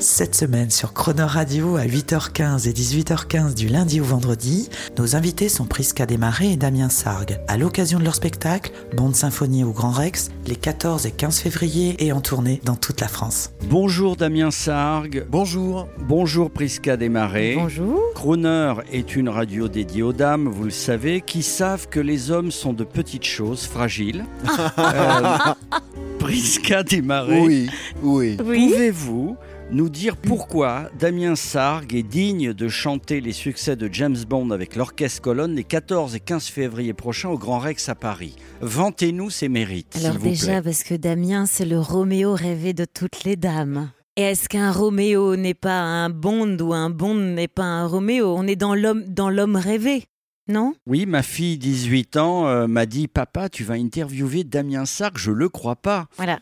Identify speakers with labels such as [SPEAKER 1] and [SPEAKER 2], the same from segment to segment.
[SPEAKER 1] Cette semaine sur Croner Radio à 8h15 et 18h15 du lundi au vendredi, nos invités sont Prisca Desmarais et Damien Sargue. À l'occasion de leur spectacle, Bande Symphonie au Grand Rex, les 14 et 15 février et en tournée dans toute la France.
[SPEAKER 2] Bonjour Damien Sargue.
[SPEAKER 3] Bonjour.
[SPEAKER 2] Bonjour Prisca Desmarais.
[SPEAKER 4] Bonjour.
[SPEAKER 2] Crooner est une radio dédiée aux dames, vous le savez, qui savent que les hommes sont de petites choses fragiles. Euh, Prisca Desmarais,
[SPEAKER 3] Oui, oui.
[SPEAKER 2] pouvez-vous nous dire pourquoi Damien Sargue est digne de chanter les succès de James Bond avec l'Orchestre Colonne les 14 et 15 février prochains au Grand Rex à Paris Vantez-nous ses mérites,
[SPEAKER 5] Alors
[SPEAKER 2] vous
[SPEAKER 5] déjà,
[SPEAKER 2] plaît.
[SPEAKER 5] parce que Damien, c'est le Roméo rêvé de toutes les dames. Et est-ce qu'un Roméo n'est pas un Bond ou un Bond n'est pas un Roméo? On est dans l'homme dans l'homme rêvé, non?
[SPEAKER 2] Oui, ma fille, 18 ans, euh, m'a dit Papa, tu vas interviewer Damien Sargue Je le crois pas.
[SPEAKER 5] Voilà.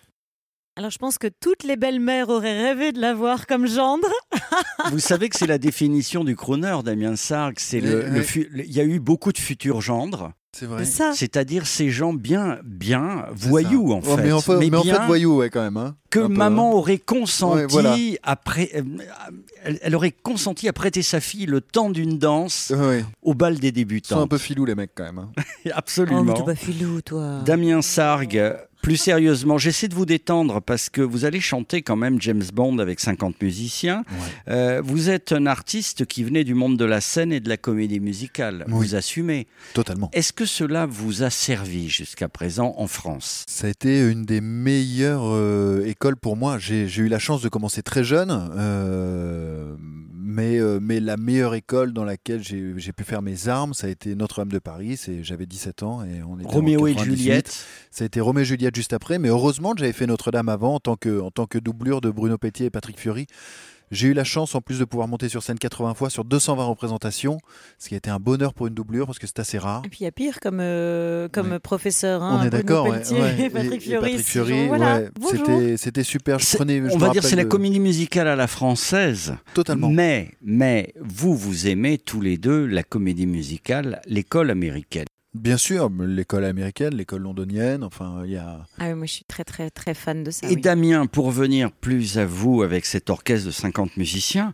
[SPEAKER 5] Alors je pense que toutes les belles-mères auraient rêvé de l'avoir comme gendre.
[SPEAKER 2] Vous savez que c'est la définition du crooner, Damien Sargue. C'est le,
[SPEAKER 3] Ouais,
[SPEAKER 2] le
[SPEAKER 3] ouais.
[SPEAKER 2] fu- le- Il y a eu beaucoup de futurs gendres,
[SPEAKER 3] C'est vrai.
[SPEAKER 5] C'est ça.
[SPEAKER 2] c'est-à-dire ces gens bien, bien voyous en
[SPEAKER 3] Oh,
[SPEAKER 2] fait.
[SPEAKER 3] mais en fait, mais en
[SPEAKER 2] bien
[SPEAKER 3] fait, voyou, ouais, quand même. hein.
[SPEAKER 2] que
[SPEAKER 3] peu,
[SPEAKER 2] maman
[SPEAKER 3] hein.
[SPEAKER 2] aurait consenti
[SPEAKER 3] Ouais, voilà.
[SPEAKER 2] après, euh, elle, elle aurait consenti à prêter sa fille le temps d'une danse
[SPEAKER 3] Ouais,
[SPEAKER 2] au bal des
[SPEAKER 3] Ils sont un
[SPEAKER 2] débutants.
[SPEAKER 3] peu filous, les mecs, quand même. hein.
[SPEAKER 5] Oh, mais
[SPEAKER 2] Absolument.
[SPEAKER 5] t'es pas filou, toi.
[SPEAKER 2] Damien Sargue, plus sérieusement, j'essaie de vous détendre parce que vous allez chanter quand même James Bond avec 50 musiciens. Euh, vous êtes un artiste qui venait du monde de la scène et de la comédie musicale.
[SPEAKER 3] Oui.
[SPEAKER 2] Vous assumez.
[SPEAKER 3] Totalement.
[SPEAKER 2] Est-ce que cela vous a servi jusqu'à présent en France?
[SPEAKER 3] Ça a été une des meilleures euh, écoles pour moi. J'ai eu la chance de commencer très jeune, euh, mais, mais la meilleure école dans laquelle j'ai pu faire mes armes, ça a été Notre-Dame de Paris. J'avais 17 ans et on était en
[SPEAKER 2] Roméo et
[SPEAKER 3] 98.
[SPEAKER 2] Juliette
[SPEAKER 3] Ça a été Roméo et Juliette juste après, mais heureusement que j'avais fait Notre-Dame avant en tant, que, en tant que doublure de Bruno Pétier et Patrick Fiori. J'ai eu la chance en plus de pouvoir monter sur scène 80 fois sur 220 représentations, ce qui a été un bonheur pour une doublure parce que c'est assez rare.
[SPEAKER 5] Et puis il y a pire comme, euh, comme
[SPEAKER 3] Ouais.
[SPEAKER 5] professeur. Hein,
[SPEAKER 3] On est
[SPEAKER 5] Bruno
[SPEAKER 3] d'accord, ouais,
[SPEAKER 5] Pelletier
[SPEAKER 3] ouais.
[SPEAKER 5] et Patrick Fiori. Voilà.
[SPEAKER 3] c'était super. Je
[SPEAKER 2] C'est-
[SPEAKER 3] prenais, je
[SPEAKER 2] On va dire c'est la
[SPEAKER 3] de-
[SPEAKER 2] comédie musicale à la française.
[SPEAKER 3] Totalement.
[SPEAKER 2] Mais, mais, vous, vous aimez tous les deux la comédie musicale, l'école américaine.
[SPEAKER 3] Bien sûr, l'école américaine, l'école londonienne, enfin, il y a.
[SPEAKER 5] Ah oui, moi je suis très très très fan de ça.
[SPEAKER 2] Et
[SPEAKER 5] oui.
[SPEAKER 2] Damien, pour venir plus à vous avec cet orchestre de 50 musiciens,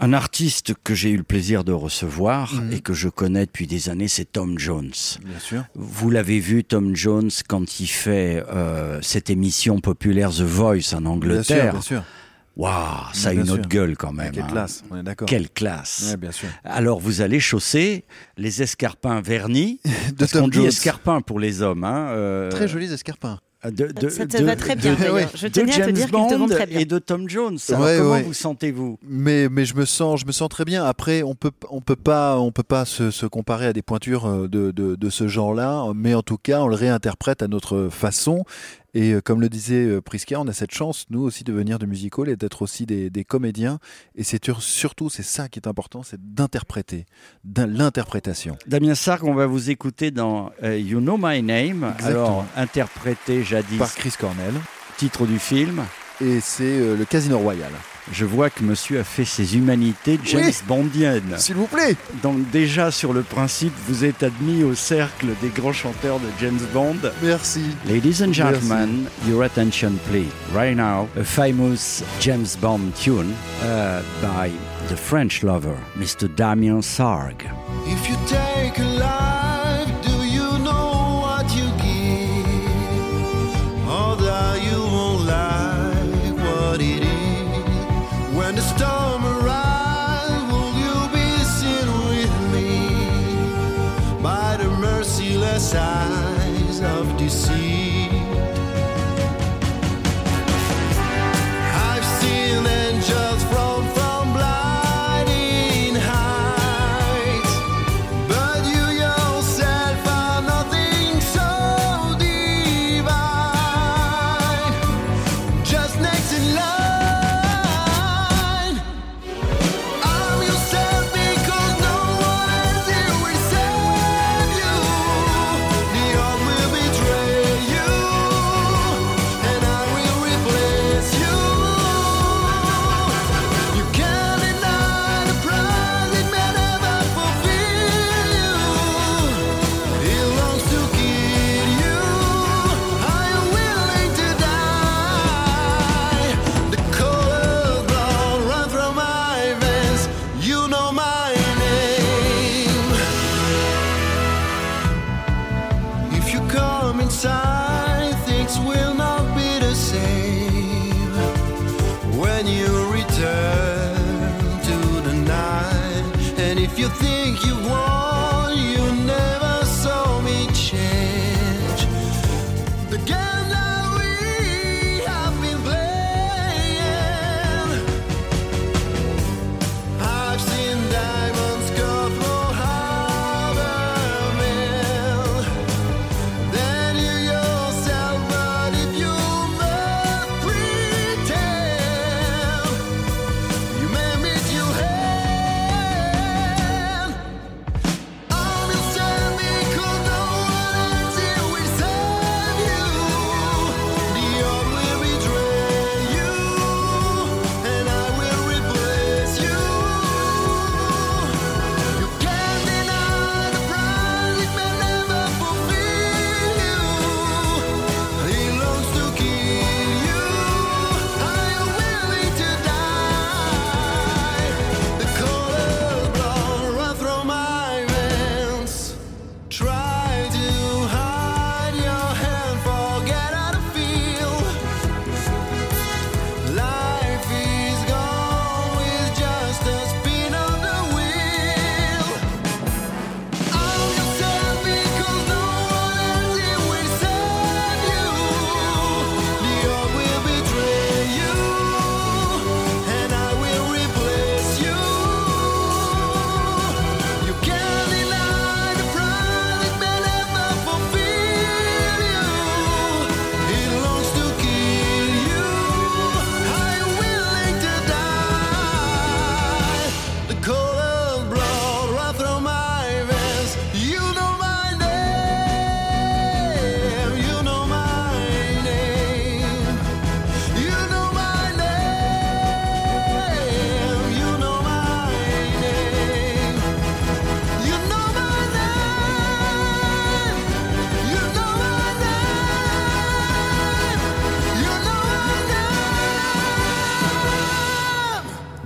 [SPEAKER 2] un artiste que j'ai eu le plaisir de recevoir
[SPEAKER 3] Mhm.
[SPEAKER 2] et que je connais depuis des années, c'est Tom Jones.
[SPEAKER 3] Bien sûr.
[SPEAKER 2] Vous l'avez vu, Tom Jones, quand il fait euh, cette émission populaire The Voice en
[SPEAKER 3] Bien sûr,
[SPEAKER 2] Angleterre.
[SPEAKER 3] bien sûr.
[SPEAKER 2] Waouh, ça a une
[SPEAKER 3] sûr.
[SPEAKER 2] autre gueule quand même.
[SPEAKER 3] Quelle
[SPEAKER 2] hein.
[SPEAKER 3] classe, on est d'accord.
[SPEAKER 2] Quelle classe.
[SPEAKER 3] Ouais, bien sûr.
[SPEAKER 2] Alors vous allez chausser les escarpins vernis,
[SPEAKER 3] De
[SPEAKER 2] parce qu'on
[SPEAKER 3] Tom
[SPEAKER 2] dit escarpins pour les hommes. Hein, euh,
[SPEAKER 3] Très jolis escarpins.
[SPEAKER 2] De, de-
[SPEAKER 5] ça te
[SPEAKER 2] de-
[SPEAKER 5] va très bien
[SPEAKER 2] de-
[SPEAKER 5] d'ailleurs.
[SPEAKER 3] ouais.
[SPEAKER 5] Je
[SPEAKER 2] de
[SPEAKER 5] tenais à te dire qu'il te
[SPEAKER 2] Bond
[SPEAKER 5] vont très bien.
[SPEAKER 2] et de Tom Jones. Alors,
[SPEAKER 3] Ouais,
[SPEAKER 2] comment
[SPEAKER 3] ouais.
[SPEAKER 2] vous sentez-vous?
[SPEAKER 3] Mais, mais je me sens, je me sens très bien. Après, on peut, on peut pas, on peut pas se, se comparer à des pointures euh, de, de, de ce genre-là. Mais en tout cas, on le réinterprète à notre façon. Et euh, comme le disait euh, Prisca, on a cette chance, nous aussi, de venir de music hall et d'être aussi des, des comédiens. Et c'est surtout, c'est ça qui est important, c'est d'interpréter, d'in- l'interprétation.
[SPEAKER 2] Damien Sark, on va vous écouter dans euh, You Know My Name,
[SPEAKER 3] Exactement.
[SPEAKER 2] alors interprété jadis,
[SPEAKER 3] Par Chris Cornell.
[SPEAKER 2] titre du film.
[SPEAKER 3] Et c'est euh, le Casino Royal.
[SPEAKER 2] Je vois que monsieur a fait ses humanités James
[SPEAKER 3] Oui.
[SPEAKER 2] Bondiennes.
[SPEAKER 3] S'il vous plaît.
[SPEAKER 2] Donc déjà sur le principe, vous êtes admis au cercle des grands chanteurs de James Bond.
[SPEAKER 3] Merci.
[SPEAKER 2] Ladies and
[SPEAKER 3] Merci.
[SPEAKER 2] gentlemen, your attention please. Right now, a famous James Bond tune uh, by the French lover, Mr. Damien Sargue.
[SPEAKER 6] If you take a merciless eyes of deceit?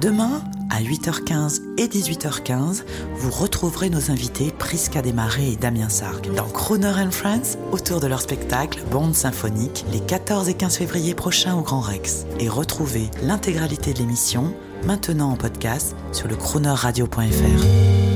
[SPEAKER 1] Demain, à 8h15 et 18h15, vous retrouverez nos invités Prisca Desmarais et Damien Sargue dans Crooner and Friends autour de leur spectacle Bande symphonique les 14 et 15 février prochains au Grand Rex. Et retrouvez l'intégralité de l'émission maintenant en podcast sur le croonerradio.fr.